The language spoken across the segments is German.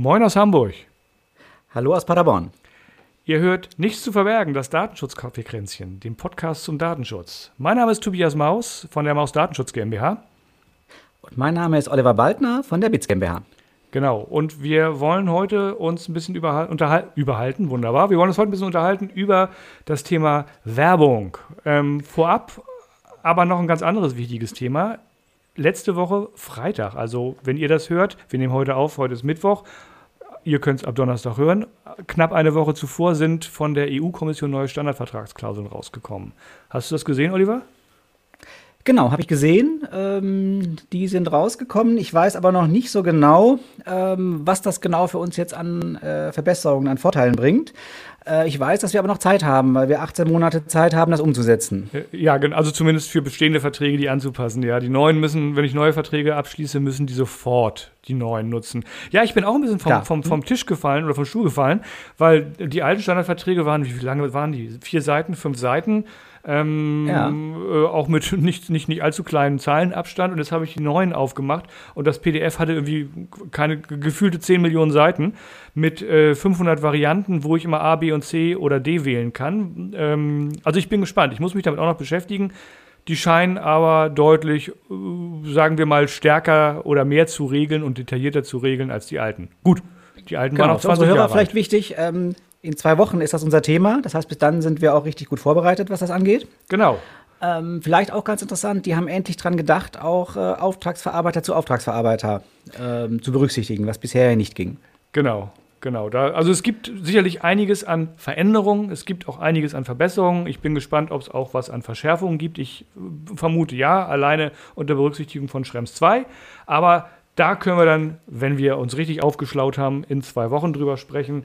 Moin aus Hamburg. Hallo aus Paderborn. Ihr hört Nichts zu verbergen, das Datenschutzkaffeekränzchen, den Podcast zum Datenschutz. Mein Name ist Tobias Maus von der Maus Datenschutz GmbH. Und mein Name ist Oliver Baldner von der BITS GmbH. Genau, und wir wollen heute uns ein bisschen überhalten, wunderbar. Wir wollen uns heute ein bisschen unterhalten über das Thema Werbung. Ähm, vorab aber noch ein ganz anderes wichtiges Thema letzte Woche Freitag. Also, wenn ihr das hört, wir nehmen heute auf, heute ist Mittwoch. Ihr könnt es ab Donnerstag hören. Knapp eine Woche zuvor sind von der EU-Kommission neue Standardvertragsklauseln rausgekommen. Hast du das gesehen, Oliver? Genau, habe ich gesehen. Ähm, die sind rausgekommen. Ich weiß aber noch nicht so genau, ähm, was das genau für uns jetzt an äh, Verbesserungen, an Vorteilen bringt. Äh, ich weiß, dass wir aber noch Zeit haben, weil wir 18 Monate Zeit haben, das umzusetzen. Äh, ja, also zumindest für bestehende Verträge, die anzupassen. Ja, die neuen müssen, wenn ich neue Verträge abschließe, müssen die sofort die neuen nutzen. Ja, ich bin auch ein bisschen vom, vom, vom Tisch gefallen oder vom Stuhl gefallen, weil die alten Standardverträge waren, wie lange waren die? Vier Seiten, fünf Seiten. Ähm, ja. äh, auch mit nicht, nicht, nicht allzu kleinen Zahlenabstand. Und jetzt habe ich die neuen aufgemacht und das PDF hatte irgendwie keine gefühlte 10 Millionen Seiten mit äh, 500 Varianten, wo ich immer A, B und C oder D wählen kann. Ähm, also ich bin gespannt. Ich muss mich damit auch noch beschäftigen. Die scheinen aber deutlich, äh, sagen wir mal, stärker oder mehr zu regeln und detaillierter zu regeln als die alten. Gut, die alten genau, waren auch 20 Hörer Jahre vielleicht wichtig. Ähm, in zwei Wochen ist das unser Thema. Das heißt, bis dann sind wir auch richtig gut vorbereitet, was das angeht. Genau. Ähm, vielleicht auch ganz interessant, die haben endlich dran gedacht, auch äh, Auftragsverarbeiter zu Auftragsverarbeiter ähm, zu berücksichtigen, was bisher ja nicht ging. Genau, genau. Da, also es gibt sicherlich einiges an Veränderungen, es gibt auch einiges an Verbesserungen. Ich bin gespannt, ob es auch was an Verschärfungen gibt. Ich äh, vermute ja, alleine unter Berücksichtigung von Schrems 2. Aber da können wir dann, wenn wir uns richtig aufgeschlaut haben, in zwei Wochen drüber sprechen.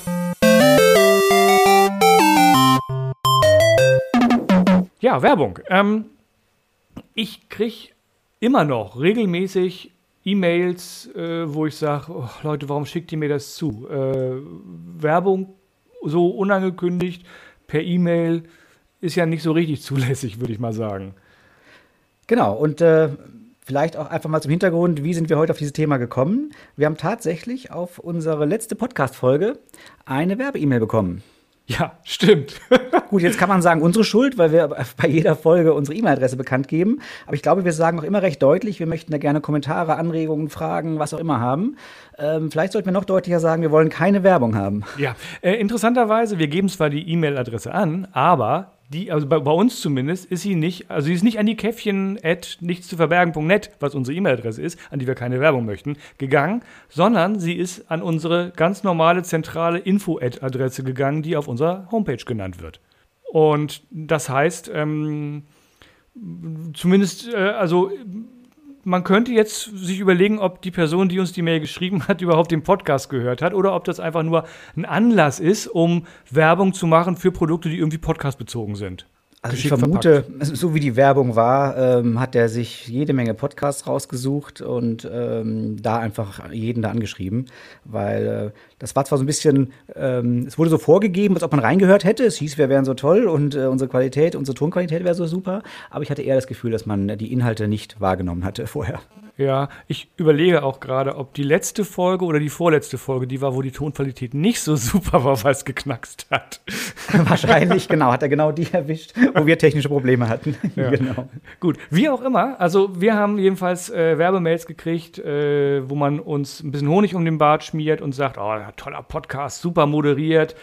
Ja, Werbung. Ähm, ich kriege immer noch regelmäßig E-Mails, äh, wo ich sage, oh, Leute, warum schickt ihr mir das zu? Äh, Werbung so unangekündigt per E-Mail ist ja nicht so richtig zulässig, würde ich mal sagen. Genau, und äh, vielleicht auch einfach mal zum Hintergrund, wie sind wir heute auf dieses Thema gekommen? Wir haben tatsächlich auf unsere letzte Podcast-Folge eine Werbe-E-Mail bekommen. Ja, stimmt. Gut, jetzt kann man sagen, unsere Schuld, weil wir bei jeder Folge unsere E-Mail-Adresse bekannt geben. Aber ich glaube, wir sagen auch immer recht deutlich, wir möchten da gerne Kommentare, Anregungen, Fragen, was auch immer haben. Ähm, vielleicht sollten wir noch deutlicher sagen, wir wollen keine Werbung haben. Ja, äh, interessanterweise, wir geben zwar die E-Mail-Adresse an, aber die, also bei, bei, uns zumindest, ist sie nicht, also sie ist nicht an die Käffchen at nichts zu verbergen.net, was unsere E-Mail-Adresse ist, an die wir keine Werbung möchten, gegangen, sondern sie ist an unsere ganz normale zentrale Info-Ad-Adresse gegangen, die auf unserer Homepage genannt wird. Und das heißt, ähm, zumindest, äh, also man könnte jetzt sich überlegen, ob die Person, die uns die Mail geschrieben hat, überhaupt den Podcast gehört hat oder ob das einfach nur ein Anlass ist, um Werbung zu machen für Produkte, die irgendwie podcastbezogen sind. Also ich vermute, verpackt. so wie die Werbung war, ähm, hat er sich jede Menge Podcasts rausgesucht und ähm, da einfach jeden da angeschrieben, weil äh, das war zwar so ein bisschen, ähm, es wurde so vorgegeben, als ob man reingehört hätte. Es hieß, wir wären so toll und äh, unsere Qualität, unsere Tonqualität wäre so super, aber ich hatte eher das Gefühl, dass man die Inhalte nicht wahrgenommen hatte vorher. Ja, ich überlege auch gerade, ob die letzte Folge oder die vorletzte Folge die war, wo die Tonqualität nicht so super war, weil es geknackst hat. Wahrscheinlich, genau, hat er genau die erwischt, wo wir technische Probleme hatten. Ja. genau. Gut, wie auch immer, also wir haben jedenfalls äh, Werbemails gekriegt, äh, wo man uns ein bisschen Honig um den Bart schmiert und sagt, oh, toller Podcast, super moderiert.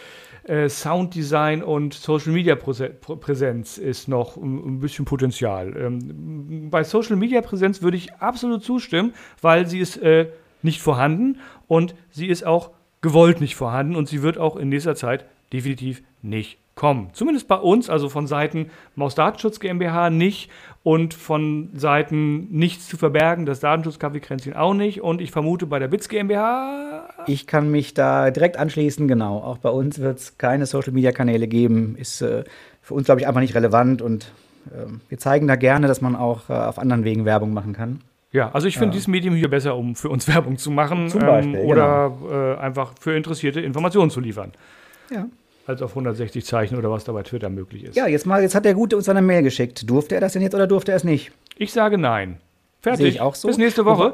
Äh, Sounddesign und Social Media Präsenz ist noch ein, bisschen Potenzial. Ähm, bei Social Media Präsenz würde ich absolut zustimmen, weil sie ist äh, nicht vorhanden und sie ist auch gewollt nicht vorhanden und sie wird auch in nächster Zeit definitiv nicht kommen. Zumindest bei uns, also von Seiten Maus Datenschutz GmbH nicht. und von Seiten nichts zu verbergen, das Datenschutzkaffeekränzchen auch nicht und ich vermute bei der BITS GmbH. Ich kann mich da direkt anschließen, genau. Auch bei uns wird es keine Social-Media-Kanäle geben, ist äh, für uns, glaube ich, einfach nicht relevant und äh, wir zeigen da gerne, dass man auch äh, auf anderen Wegen Werbung machen kann. Ja, also ich finde ja. dieses Medium hier besser, um für uns Werbung zu machen Zum Beispiel, ähm, oder genau. äh, einfach für Interessierte Informationen zu liefern. Ja. Als auf 160 Zeichen oder was da bei Twitter möglich ist. Ja, jetzt mal, jetzt hat der Gute uns eine Mail geschickt. Durfte er das denn jetzt oder durfte er es nicht? Ich sage nein. Fertig. Sehe ich auch so. Bis nächste Woche.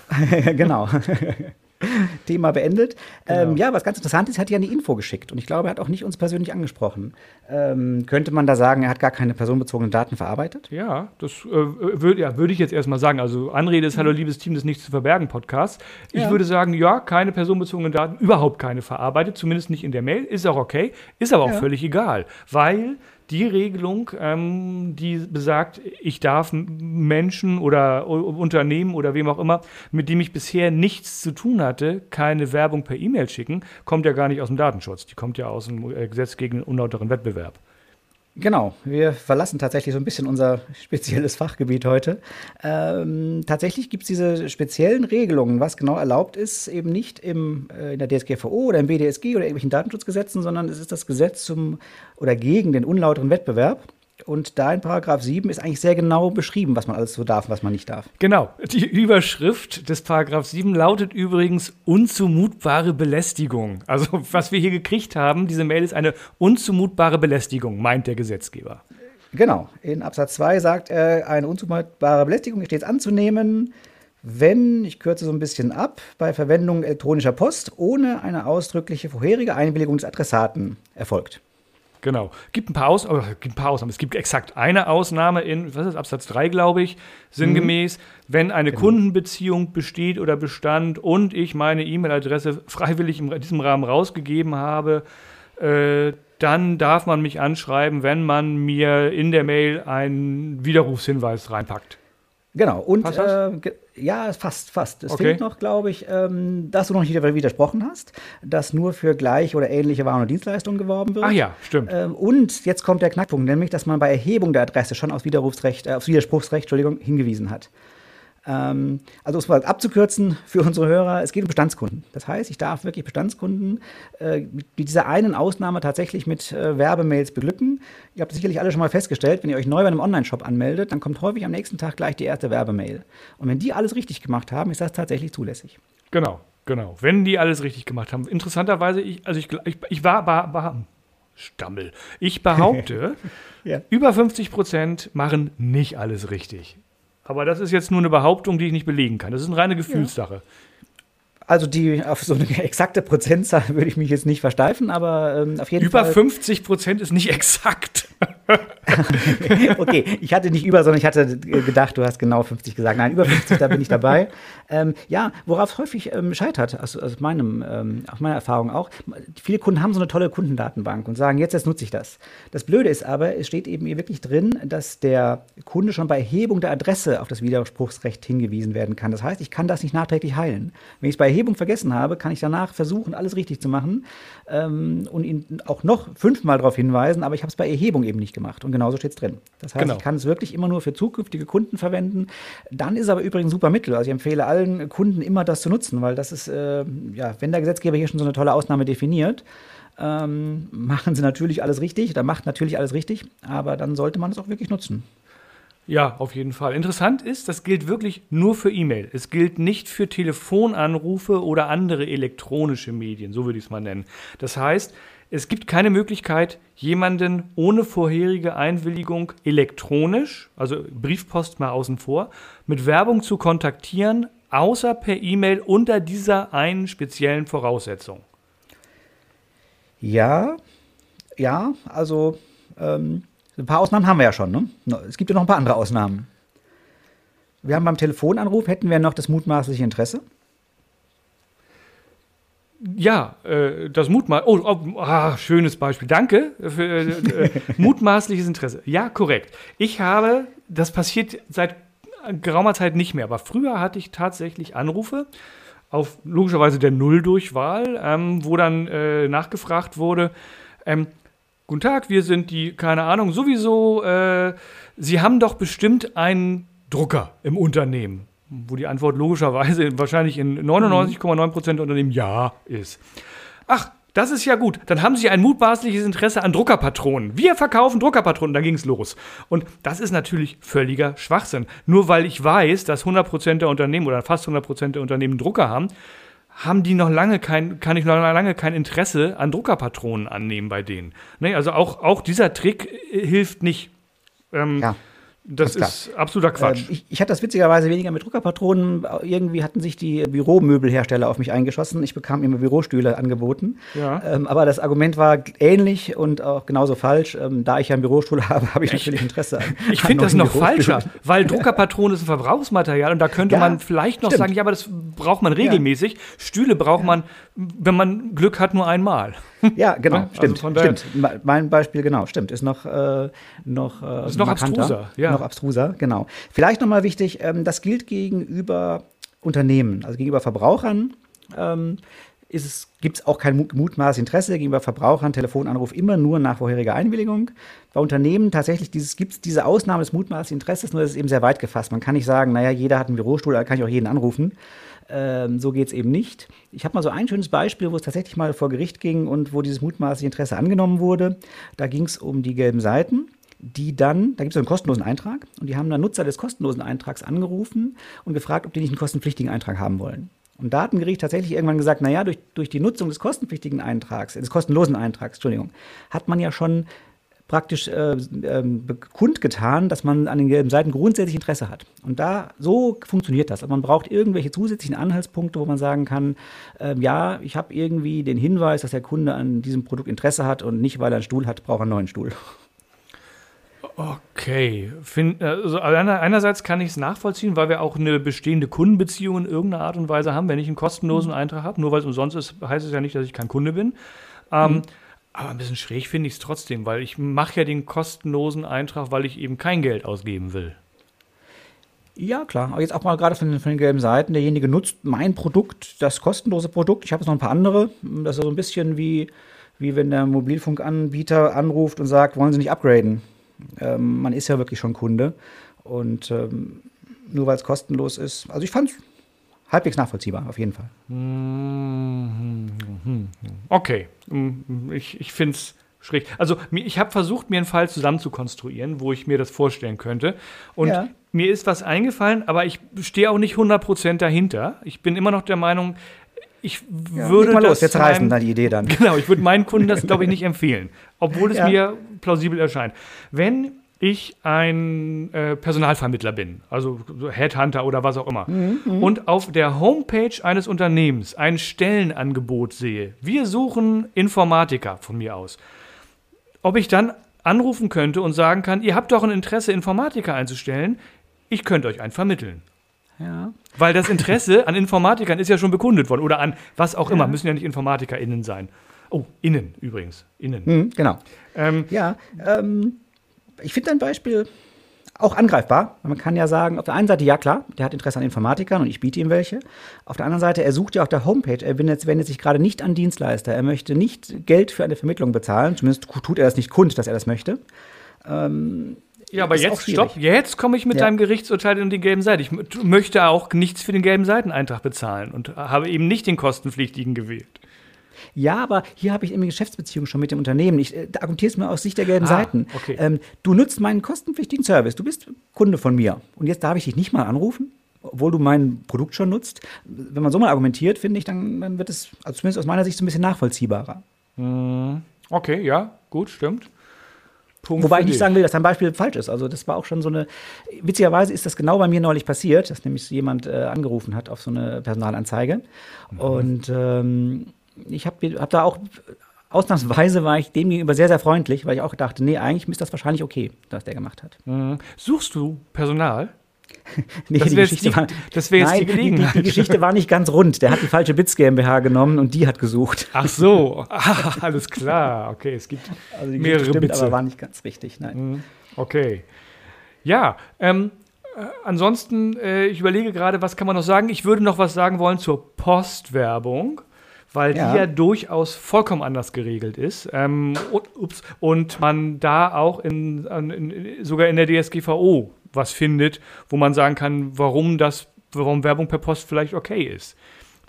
genau. Thema beendet. Genau. Ähm, ja, was ganz interessant ist, er hat ja eine Info geschickt und ich glaube, er hat auch nicht uns persönlich angesprochen. Ähm, könnte man da sagen, er hat gar keine personenbezogenen Daten verarbeitet? Ja, das äh, würde ja, würd ich jetzt erstmal sagen. Also Anrede ist Hallo liebes Team des Nichts zu verbergen Podcast. Ich ja. würde sagen, ja, keine personenbezogenen Daten, überhaupt keine verarbeitet, zumindest nicht in der Mail, ist auch okay, ist aber auch ja. völlig egal, weil die Regelung, ähm, die besagt, ich darf Menschen oder Unternehmen oder wem auch immer, mit dem ich bisher nichts zu tun hatte, keine Werbung per E-Mail schicken, kommt ja gar nicht aus dem Datenschutz. Die kommt ja aus dem äh, Gesetz gegen unlauteren Wettbewerb. Genau, wir verlassen tatsächlich so ein bisschen unser spezielles Fachgebiet heute. Ähm, tatsächlich gibt es diese speziellen Regelungen, was genau erlaubt ist, eben nicht im, äh, in der DSGVO oder im BDSG oder irgendwelchen Datenschutzgesetzen, sondern es ist das Gesetz zum oder gegen den unlauteren Wettbewerb. Und da in Paragraph 7 ist eigentlich sehr genau beschrieben, was man alles so darf und was man nicht darf. Genau. Die Überschrift des Paragraph 7 lautet übrigens unzumutbare Belästigung. Also, was wir hier gekriegt haben, diese Mail ist eine unzumutbare Belästigung, meint der Gesetzgeber. Genau. In Absatz 2 sagt er, eine unzumutbare Belästigung ist stets anzunehmen, wenn, ich kürze so ein bisschen ab, bei Verwendung elektronischer Post ohne eine ausdrückliche vorherige Einwilligung des Adressaten erfolgt. Genau. Gibt ein paar, Aus oh, gibt ein paar Ausnahmen. Es gibt exakt eine Ausnahme in, was ist Absatz 3, glaube ich, sinngemäß, mhm. wenn eine genau. Kundenbeziehung besteht oder bestand und ich meine E-Mail-Adresse freiwillig in diesem Rahmen rausgegeben habe, äh, dann darf man mich anschreiben, wenn man mir in der Mail einen Widerrufshinweis reinpackt. Genau, und äh, ja, fast, fast. Es okay. fehlt noch, glaube ich, ähm, dass du noch nicht widersprochen hast, dass nur für gleich oder ähnliche Waren und Dienstleistungen geworben wird. Ach ja, stimmt. Ähm, und jetzt kommt der Knackpunkt, nämlich, dass man bei Erhebung der Adresse schon auf Widerrufsrecht, äh, aufs Widerspruchsrecht, Entschuldigung, hingewiesen hat. Ähm, also um es mal abzukürzen für unsere Hörer, es geht um Bestandskunden. Das heißt, ich darf wirklich Bestandskunden äh, mit dieser einen Ausnahme tatsächlich mit äh, Werbemails beglücken. Ihr habt sicherlich alle schon mal festgestellt, wenn ihr euch neu bei einem Online-Shop anmeldet, dann kommt häufig am nächsten Tag gleich die erste Werbemail. Und wenn die alles richtig gemacht haben, ist das tatsächlich zulässig. Genau, genau. Wenn die alles richtig gemacht haben. Interessanterweise, ich, also ich, ich, ich war, war, war Stammel. Ich behaupte, ja. über 50 Prozent machen nicht alles richtig. Aber das ist jetzt nur eine Behauptung, die ich nicht belegen kann. Das ist eine reine Gefühlssache. Ja. Also die auf so eine exakte Prozentzahl würde ich mich jetzt nicht versteifen, aber ähm, auf jeden Über Fall. Über 50 Prozent ist nicht exakt. okay, ich hatte nicht über, sondern ich hatte gedacht, du hast genau 50 gesagt. Nein, über 50, da bin ich dabei. Ähm, ja, worauf es häufig ähm, scheitert, aus, aus, meinem, ähm, aus meiner Erfahrung auch, viele Kunden haben so eine tolle Kundendatenbank und sagen, jetzt, jetzt nutze ich das. Das Blöde ist aber, es steht eben hier wirklich drin, dass der Kunde schon bei Erhebung der Adresse auf das Widerspruchsrecht hingewiesen werden kann. Das heißt, ich kann das nicht nachträglich heilen. Wenn ich es bei Erhebung vergessen habe, kann ich danach versuchen, alles richtig zu machen ähm, und ihn auch noch fünfmal darauf hinweisen, aber ich habe es bei Erhebung eben nicht gemacht. Und genauso steht es drin. Das heißt, genau. ich kann es wirklich immer nur für zukünftige Kunden verwenden. Dann ist aber übrigens ein super Mittel. Also ich empfehle allen Kunden immer das zu nutzen, weil das ist, äh, ja, wenn der Gesetzgeber hier schon so eine tolle Ausnahme definiert, ähm, machen sie natürlich alles richtig, da macht natürlich alles richtig, aber dann sollte man es auch wirklich nutzen. Ja, auf jeden Fall. Interessant ist, das gilt wirklich nur für E-Mail. Es gilt nicht für Telefonanrufe oder andere elektronische Medien, so würde ich es mal nennen. Das heißt, es gibt keine Möglichkeit, jemanden ohne vorherige Einwilligung elektronisch, also Briefpost mal außen vor, mit Werbung zu kontaktieren, außer per E-Mail unter dieser einen speziellen Voraussetzung. Ja, ja, also ähm, ein paar Ausnahmen haben wir ja schon. Ne? Es gibt ja noch ein paar andere Ausnahmen. Wir haben beim Telefonanruf hätten wir noch das mutmaßliche Interesse. Ja, äh, das Mutmaß. Oh, oh ah, schönes Beispiel. Danke für äh, äh, mutmaßliches Interesse. Ja, korrekt. Ich habe, das passiert seit geraumer Zeit nicht mehr, aber früher hatte ich tatsächlich Anrufe auf logischerweise der Nulldurchwahl, ähm, wo dann äh, nachgefragt wurde, ähm, guten Tag, wir sind die, keine Ahnung, sowieso, äh, Sie haben doch bestimmt einen Drucker im Unternehmen. Wo die Antwort logischerweise wahrscheinlich in 99,9% der Unternehmen ja ist. Ach, das ist ja gut. Dann haben Sie ein mutmaßliches Interesse an Druckerpatronen. Wir verkaufen Druckerpatronen. Ging es los. Und das ist natürlich völliger Schwachsinn. Nur weil ich weiß, dass 100% der Unternehmen oder fast 100% der Unternehmen Drucker haben, haben die noch lange kein, kann ich noch lange kein Interesse an Druckerpatronen annehmen bei denen. Ne? Also auch, auch dieser Trick hilft nicht. Ähm, ja. Das ist absoluter Quatsch. Äh, ich, ich, hatte das witzigerweise weniger mit Druckerpatronen. Irgendwie hatten sich die Büromöbelhersteller auf mich eingeschossen. Ich bekam immer Bürostühle angeboten. Ja. Ähm, aber das Argument war ähnlich und auch genauso falsch. Ähm, da ich ja einen Bürostuhl habe, habe ich natürlich Interesse an. Ich finde das noch falscher, weil Druckerpatronen ist ein Verbrauchsmaterial und da könnte ja, man vielleicht noch stimmt. sagen, ja, aber das braucht man regelmäßig. Ja. Stühle braucht man, wenn man Glück hat, nur einmal. Ja, genau, also stimmt. stimmt. Mein Beispiel, genau, stimmt. Ist noch, äh, noch, äh, ist noch abstruser. Ja. Noch abstruser, genau. Vielleicht nochmal wichtig, ähm, das gilt gegenüber Unternehmen, also gegenüber Verbrauchern. Ähm, gibt es auch kein mutmaßes Interesse gegenüber Verbrauchern, Telefonanruf immer nur nach vorheriger Einwilligung. Bei Unternehmen tatsächlich gibt es diese Ausnahme des mutmaßlichen Interesses, nur das ist eben sehr weit gefasst. Man kann nicht sagen, naja, jeder hat einen Bürostuhl, da kann ich auch jeden anrufen. Ähm, so geht es eben nicht. Ich habe mal so ein schönes Beispiel, wo es tatsächlich mal vor Gericht ging und wo dieses mutmaßliche Interesse angenommen wurde. Da ging es um die gelben Seiten die dann, da gibt es einen kostenlosen Eintrag und die haben dann Nutzer des kostenlosen Eintrags angerufen und gefragt, ob die nicht einen kostenpflichtigen Eintrag haben wollen. Und da hat ein Gericht tatsächlich irgendwann gesagt, naja, durch, durch die Nutzung des kostenpflichtigen Eintrags, des kostenlosen Eintrags, Entschuldigung, hat man ja schon praktisch äh, äh, kundgetan, dass man an den gelben Seiten grundsätzlich Interesse hat. Und da so funktioniert das. Also man braucht irgendwelche zusätzlichen Anhaltspunkte, wo man sagen kann, äh, ja, ich habe irgendwie den Hinweis, dass der Kunde an diesem Produkt Interesse hat und nicht, weil er einen Stuhl hat, braucht er einen neuen Stuhl. Okay, Find, also einerseits kann ich es nachvollziehen, weil wir auch eine bestehende Kundenbeziehung in irgendeiner Art und Weise haben. Wenn ich einen kostenlosen mhm. Eintrag habe, nur weil es umsonst ist, heißt es ja nicht, dass ich kein Kunde bin. Ähm, mhm. Aber ein bisschen schräg finde ich es trotzdem, weil ich mache ja den kostenlosen Eintrag, weil ich eben kein Geld ausgeben will. Ja, klar. Aber jetzt auch mal gerade von den, von den, gelben Seiten. Derjenige nutzt mein Produkt, das kostenlose Produkt. Ich habe jetzt noch ein paar andere. Das ist so ein bisschen wie, wie wenn der Mobilfunkanbieter anruft und sagt, wollen Sie nicht upgraden? Ähm, man ist ja wirklich schon Kunde. Und ähm, nur weil es kostenlos ist. Also ich fand es halbwegs nachvollziehbar, auf jeden Fall. Okay, ich, ich finde es schräg. Also ich habe versucht, mir einen Fall zusammen zu konstruieren, wo ich mir das vorstellen könnte. Und ja. mir ist was eingefallen, aber ich stehe auch nicht 100% dahinter. Ich bin immer noch der Meinung, ich ja, würde mal los, jetzt reißen da die Idee dann. Genau, ich würde meinen Kunden das, glaube ich, nicht empfehlen, obwohl es ja. mir plausibel erscheint. Wenn ich ein äh, Personalvermittler bin, also Headhunter oder was auch immer, mhm, und auf der Homepage eines Unternehmens ein Stellenangebot sehe, wir suchen Informatiker von mir aus, ob ich dann anrufen könnte und sagen kann, ihr habt doch ein Interesse, Informatiker einzustellen, ich könnte euch einen vermitteln. Ja. Weil das Interesse an Informatikern ist ja schon bekundet worden oder an was auch immer, müssen ja nicht InformatikerInnen sein. Oh, innen übrigens. Innen. Mhm, genau. Ähm, ja, ähm, ich finde dein Beispiel auch angreifbar. Man kann ja sagen, auf der einen Seite, ja klar, der hat Interesse an Informatikern und ich biete ihm welche. Auf der anderen Seite, er sucht ja auf der Homepage, er wendet, wendet sich gerade nicht an Dienstleister. Er möchte nicht Geld für eine Vermittlung bezahlen, zumindest tut er das nicht kund, dass er das möchte. Ähm, ja, aber jetzt, stopp, jetzt komme ich mit ja. deinem Gerichtsurteil in die gelben Seite. Ich möchte auch nichts für den gelben Seiteneintrag bezahlen und habe eben nicht den kostenpflichtigen gewählt. Ja, aber hier habe ich eine Geschäftsbeziehung schon mit dem Unternehmen. Ich äh, argumentiere es mir aus Sicht der gelben ah, Seiten. Okay. Ähm, du nutzt meinen kostenpflichtigen Service. Du bist Kunde von mir. Und jetzt darf ich dich nicht mal anrufen, obwohl du mein Produkt schon nutzt. Wenn man so mal argumentiert, finde ich, dann, dann wird es, also zumindest aus meiner Sicht, so ein bisschen nachvollziehbarer. Hm. Okay, ja, gut, stimmt. Punkt Wobei ich nicht sagen will, dass dein Beispiel falsch ist. Also das war auch schon so eine. Witzigerweise ist das genau bei mir neulich passiert, dass nämlich jemand äh, angerufen hat auf so eine Personalanzeige. Mhm. Und ähm, ich habe hab da auch ausnahmsweise war ich dem gegenüber sehr, sehr freundlich, weil ich auch dachte, nee, eigentlich ist das wahrscheinlich okay, was der gemacht hat. Mhm. Suchst du Personal? nee, das wäre jetzt, war, das wär jetzt nein, die Gelegenheit. Die, die, Geschichte war nicht ganz rund. Der hat die falsche Bits GmbH genommen und die hat gesucht. Ach so, ah, alles klar. Okay, es gibt also die mehrere stimmt, Bits. aber war nicht ganz richtig. Nein. Mhm. Okay. Ja, ähm, äh, ansonsten, äh, ich überlege gerade, was kann man noch sagen? Ich würde noch was sagen wollen zur Postwerbung weil ja. die ja durchaus vollkommen anders geregelt ist. Ähm, und, ups, und man da auch in, in, sogar in der DSGVO was findet, wo man sagen kann, warum das, warum Werbung per Post vielleicht okay ist.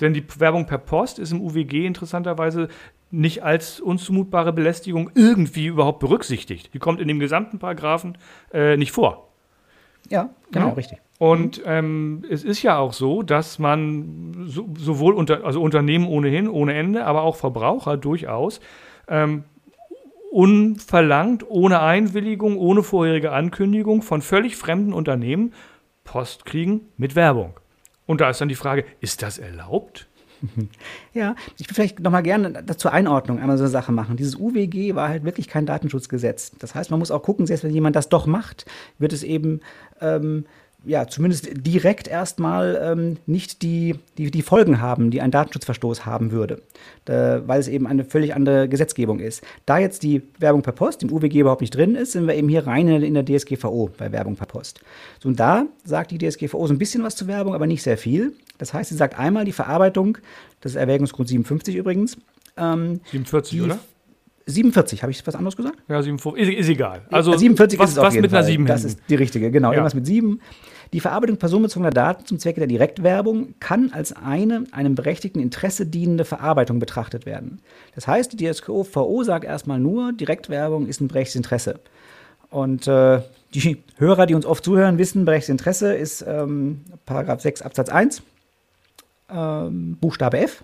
Denn die Werbung per Post ist im UWG interessanterweise nicht als unzumutbare Belästigung irgendwie überhaupt berücksichtigt. Die kommt in dem gesamten Paragraphen äh, nicht vor. Ja, genau, ja? richtig. Und ähm, es ist ja auch so, dass man so, sowohl unter, also Unternehmen ohnehin, ohne Ende, aber auch Verbraucher durchaus ähm, unverlangt, ohne Einwilligung, ohne vorherige Ankündigung von völlig fremden Unternehmen Post kriegen mit Werbung. Und da ist dann die Frage, ist das erlaubt? Ja, ich würde vielleicht nochmal gerne zur Einordnung einmal so eine Sache machen. Dieses UWG war halt wirklich kein Datenschutzgesetz. Das heißt, man muss auch gucken, selbst wenn jemand das doch macht, wird es eben ähm, ja, zumindest direkt erstmal ähm, nicht die, die, die Folgen haben, die ein Datenschutzverstoß haben würde, da, weil es eben eine völlig andere Gesetzgebung ist. Da jetzt die Werbung per Post im UWG überhaupt nicht drin ist, sind wir eben hier rein in der DSGVO bei Werbung per Post. So, und da sagt die DSGVO so ein bisschen was zu Werbung, aber nicht sehr viel. Das heißt, sie sagt einmal die Verarbeitung, das ist Erwägungsgrund 57 übrigens. Ähm, 47, oder? 47, habe ich was anderes gesagt? Ja, 47, ist, ist egal. Also 47 was, ist es was mit Fall. einer 7 Das ist die richtige, genau. Ja. Irgendwas mit 7. Die Verarbeitung personenbezogener Daten zum Zwecke der Direktwerbung kann als eine einem berechtigten Interesse dienende Verarbeitung betrachtet werden. Das heißt, die DSGVO sagt erstmal nur, Direktwerbung ist ein berechtigtes Interesse. Und äh, die Hörer, die uns oft zuhören, wissen, berechtigtes Interesse ist ähm, Paragraph 6 Absatz 1, ähm, Buchstabe F.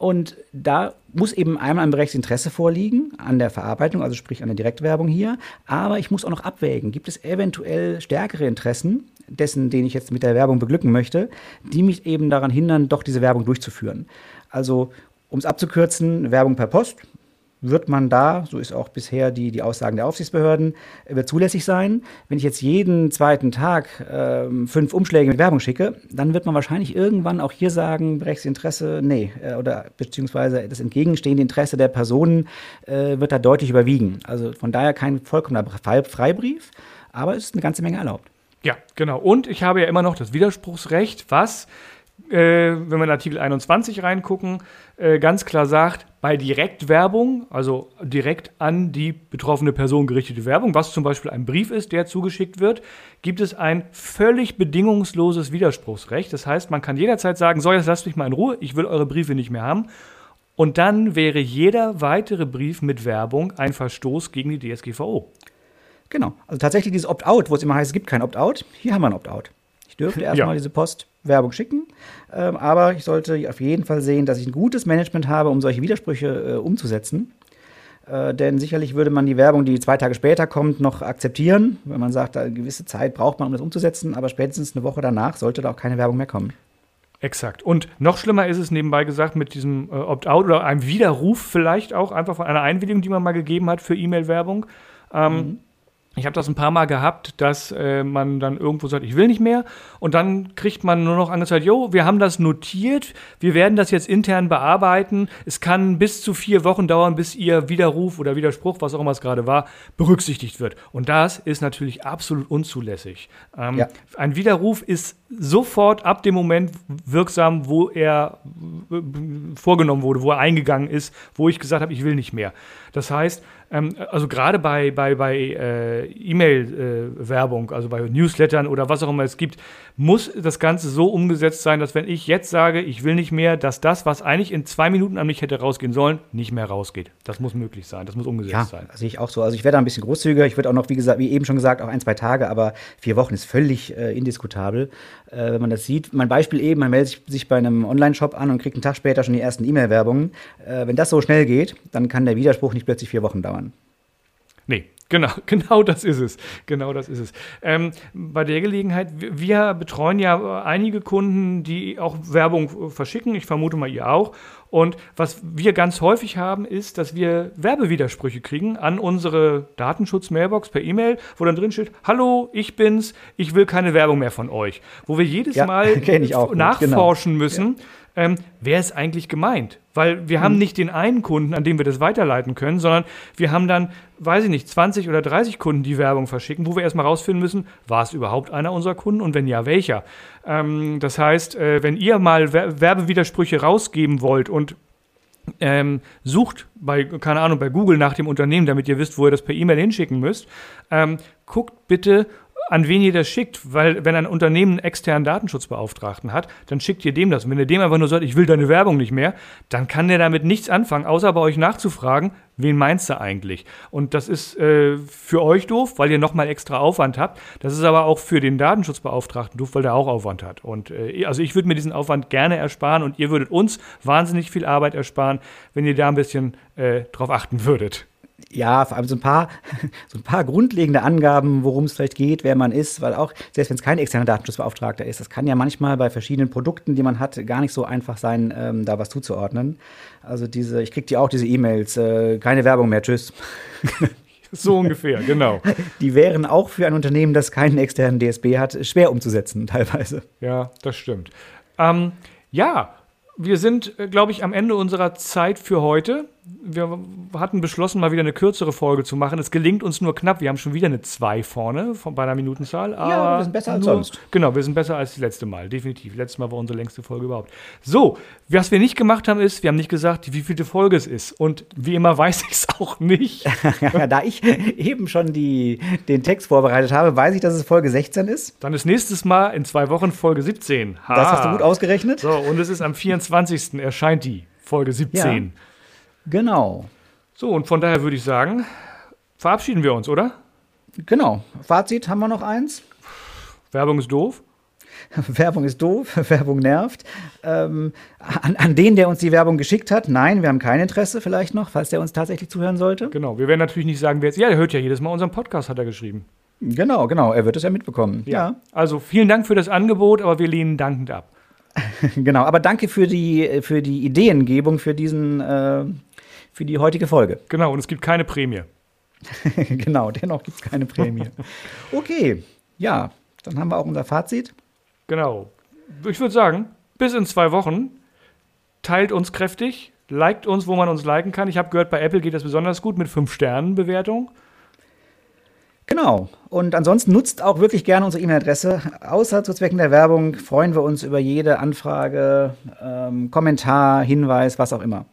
Und da muss eben einmal ein berechtigtes Interesse vorliegen an der Verarbeitung, also sprich an der Direktwerbung hier. Aber ich muss auch noch abwägen, gibt es eventuell stärkere Interessen dessen, den ich jetzt mit der Werbung beglücken möchte, die mich eben daran hindern, doch diese Werbung durchzuführen. Also, um es abzukürzen, Werbung per Post wird man da, so ist auch bisher die, die Aussagen der Aufsichtsbehörden, äh, wird zulässig sein. Wenn ich jetzt jeden zweiten Tag äh, fünf Umschläge mit Werbung schicke, dann wird man wahrscheinlich irgendwann auch hier sagen, berechtigtes Interesse, nee, äh, oder beziehungsweise das entgegenstehende Interesse der Personen äh, wird da deutlich überwiegen. Also von daher kein vollkommener Freibrief, aber es ist eine ganze Menge erlaubt. Ja, genau. Und ich habe ja immer noch das Widerspruchsrecht, was wenn wir in Artikel 21 reingucken, äh, ganz klar sagt, bei Direktwerbung, also direkt an die betroffene Person gerichtete Werbung, was zum Beispiel ein Brief ist, der zugeschickt wird, gibt es ein völlig bedingungsloses Widerspruchsrecht. Das heißt, man kann jederzeit sagen, so, jetzt lasst mich mal in Ruhe, ich will eure Briefe nicht mehr haben. Und dann wäre jeder weitere Brief mit Werbung ein Verstoß gegen die DSGVO. Genau. Also tatsächlich dieses Opt-out, wo es immer heißt, es gibt kein Opt-out, hier haben wir ein Opt-out. Ich dürfte erstmal ja. diese Post Werbung schicken. Ähm, aber ich sollte auf jeden Fall sehen, dass ich ein gutes Management habe, um solche Widersprüche äh, umzusetzen. Äh, denn sicherlich würde man die Werbung, die zwei Tage später kommt, noch akzeptieren, wenn man sagt, eine gewisse Zeit braucht man, um das umzusetzen. Aber spätestens eine Woche danach sollte da auch keine Werbung mehr kommen. Exakt. Und noch schlimmer ist es nebenbei gesagt mit diesem äh, Opt-out oder einem Widerruf vielleicht auch einfach von einer Einwilligung, die man mal gegeben hat für E-Mail-Werbung. Ähm, mhm. Ich habe das ein paar Mal gehabt, dass äh, man dann irgendwo sagt, ich will nicht mehr. Und dann kriegt man nur noch angezeigt, jo, wir haben das notiert, wir werden das jetzt intern bearbeiten. Es kann bis zu vier Wochen dauern, bis Ihr Widerruf oder Widerspruch, was auch immer es gerade war, berücksichtigt wird. Und das ist natürlich absolut unzulässig. Ähm, ja. Ein Widerruf ist sofort ab dem Moment wirksam, wo er äh, vorgenommen wurde, wo er eingegangen ist, wo ich gesagt habe, ich will nicht mehr. Das heißt, ähm, also gerade bei, bei, bei äh, E-Mail-Werbung, äh, also bei Newslettern oder was auch immer es gibt, muss das Ganze so umgesetzt sein, dass wenn ich jetzt sage, ich will nicht mehr, dass das, was eigentlich in zwei Minuten an mich hätte rausgehen sollen, nicht mehr rausgeht. Das muss möglich sein, das muss umgesetzt ja, sein. sehe ich auch so. Also ich werde da ein bisschen großzügiger. Ich würde auch noch, wie gesagt, wie eben schon gesagt, auch ein, zwei Tage, aber vier Wochen ist völlig äh, indiskutabel, äh, wenn man das sieht. Mein Beispiel eben, man meldet sich bei einem Online-Shop an und kriegt einen Tag später schon die ersten E-Mail-Werbungen. Äh, wenn das so schnell geht, dann kann der Widerspruch nicht plötzlich vier Wochen dauern. Nee, Genau, genau das ist es. Genau das ist es. Ähm, bei der Gelegenheit, wir betreuen ja einige Kunden, die auch Werbung verschicken. Ich vermute mal, ihr auch. Und was wir ganz häufig haben, ist, dass wir Werbewidersprüche kriegen an unsere Datenschutz-Mailbox per E-Mail, wo dann drin steht, hallo, ich bin's, ich will keine Werbung mehr von euch. Wo wir jedes ja, Mal genau. nachforschen genau. müssen. Ja ähm, wer ist eigentlich gemeint? Weil wir mhm. haben nicht den einen Kunden, an dem wir das weiterleiten können, sondern wir haben dann, weiß ich nicht, 20 oder 30 Kunden, die Werbung verschicken, wo wir erstmal rausfinden müssen, war es überhaupt einer unserer Kunden und wenn ja, welcher? Ähm, das heißt, äh, wenn ihr mal Werbewidersprüche rausgeben wollt und ähm, sucht bei, keine Ahnung, bei Google nach dem Unternehmen, damit ihr wisst, wo ihr das per E-Mail hinschicken müsst, ähm, guckt bitte, an wen ihr das schickt, weil wenn ein Unternehmen einen externen Datenschutzbeauftragten hat, dann schickt ihr dem das. Und wenn ihr dem einfach nur sagt, ich will deine Werbung nicht mehr, dann kann der damit nichts anfangen, außer bei euch nachzufragen, wen meinst du eigentlich? Und das ist äh, für euch doof, weil ihr nochmal extra Aufwand habt. Das ist aber auch für den Datenschutzbeauftragten doof, weil der auch Aufwand hat. Und äh, also ich würde mir diesen Aufwand gerne ersparen und ihr würdet uns wahnsinnig viel Arbeit ersparen, wenn ihr da ein bisschen äh, drauf achten würdet ja, vor allem so ein paar, so ein paar grundlegende Angaben, worum es vielleicht geht, wer man ist, weil auch, selbst wenn es kein externer Datenschutzbeauftragter ist, das kann ja manchmal bei verschiedenen Produkten, die man hat, gar nicht so einfach sein, ähm, da was zuzuordnen. Also diese, ich kriege die auch diese E-Mails, äh, keine Werbung mehr, tschüss. So ungefähr, genau. Die wären auch für ein Unternehmen, das keinen externen DSB hat, schwer umzusetzen, teilweise. Ja, das stimmt. Ähm, ja, wir sind, äh, glaube ich, am Ende unserer Zeit für heute wir hatten beschlossen, mal wieder eine kürzere Folge zu machen. Es gelingt uns nur knapp. Wir haben schon wieder eine 2 vorne von, bei der Minutenzahl. Ja, wir sind besser als sonst. Genau, wir sind besser als das letzte Mal. Definitiv. Letztes Mal war unsere längste Folge überhaupt. So, was wir nicht gemacht haben, ist, wir haben nicht gesagt, wie vielte Folge es ist. Und wie immer weiß ich es auch nicht. da ich eben schon die, den Text vorbereitet habe, weiß ich, dass es Folge 16 ist. Dann ist nächstes Mal in zwei Wochen Folge 17. Ha. Das hast du gut ausgerechnet. So, und es ist am 24. erscheint die Folge 17. Ja. Genau. So, und von daher würde ich sagen, verabschieden wir uns, oder? Genau. Fazit haben wir noch eins. Werbung ist doof. Werbung ist doof, Werbung nervt. Ähm, an, an, den, der uns die Werbung geschickt hat, nein, wir haben kein Interesse vielleicht noch, falls der uns tatsächlich zuhören sollte. Genau, wir werden natürlich nicht sagen, wer jetzt, ja, der hört ja jedes Mal unseren Podcast, hat er geschrieben. Genau, genau, er wird es ja mitbekommen. Ja. ja. Also vielen Dank für das Angebot, aber wir lehnen dankend ab. genau, aber danke für die, für die Ideengebung für diesen, äh, für die heutige Folge. Genau, und es gibt keine Prämie. genau, dennoch gibt es keine Prämie. Okay, ja, dann haben wir auch unser Fazit. Genau. Ich würde sagen, bis in zwei Wochen. Teilt uns kräftig, liked uns, wo man uns liken kann. Ich habe gehört, bei Apple geht das besonders gut mit 5-Sternen-Bewertung. Genau. Und ansonsten nutzt auch wirklich gerne unsere E-Mail-Adresse. Außer zu Zwecken der Werbung freuen wir uns über jede Anfrage, ähm, Kommentar, Hinweis, was auch immer.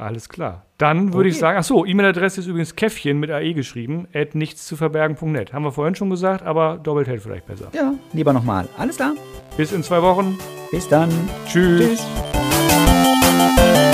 Alles klar. Dann würde okay. ich sagen, ach so, E-Mail-Adresse ist übrigens Käffchen mit AE geschrieben, at nichtszuverbergen.net. Haben wir vorhin schon gesagt, aber doppelt hält vielleicht besser. Ja, lieber nochmal. Alles klar. Bis in zwei Wochen. Bis dann. Tschüss. Tschüss.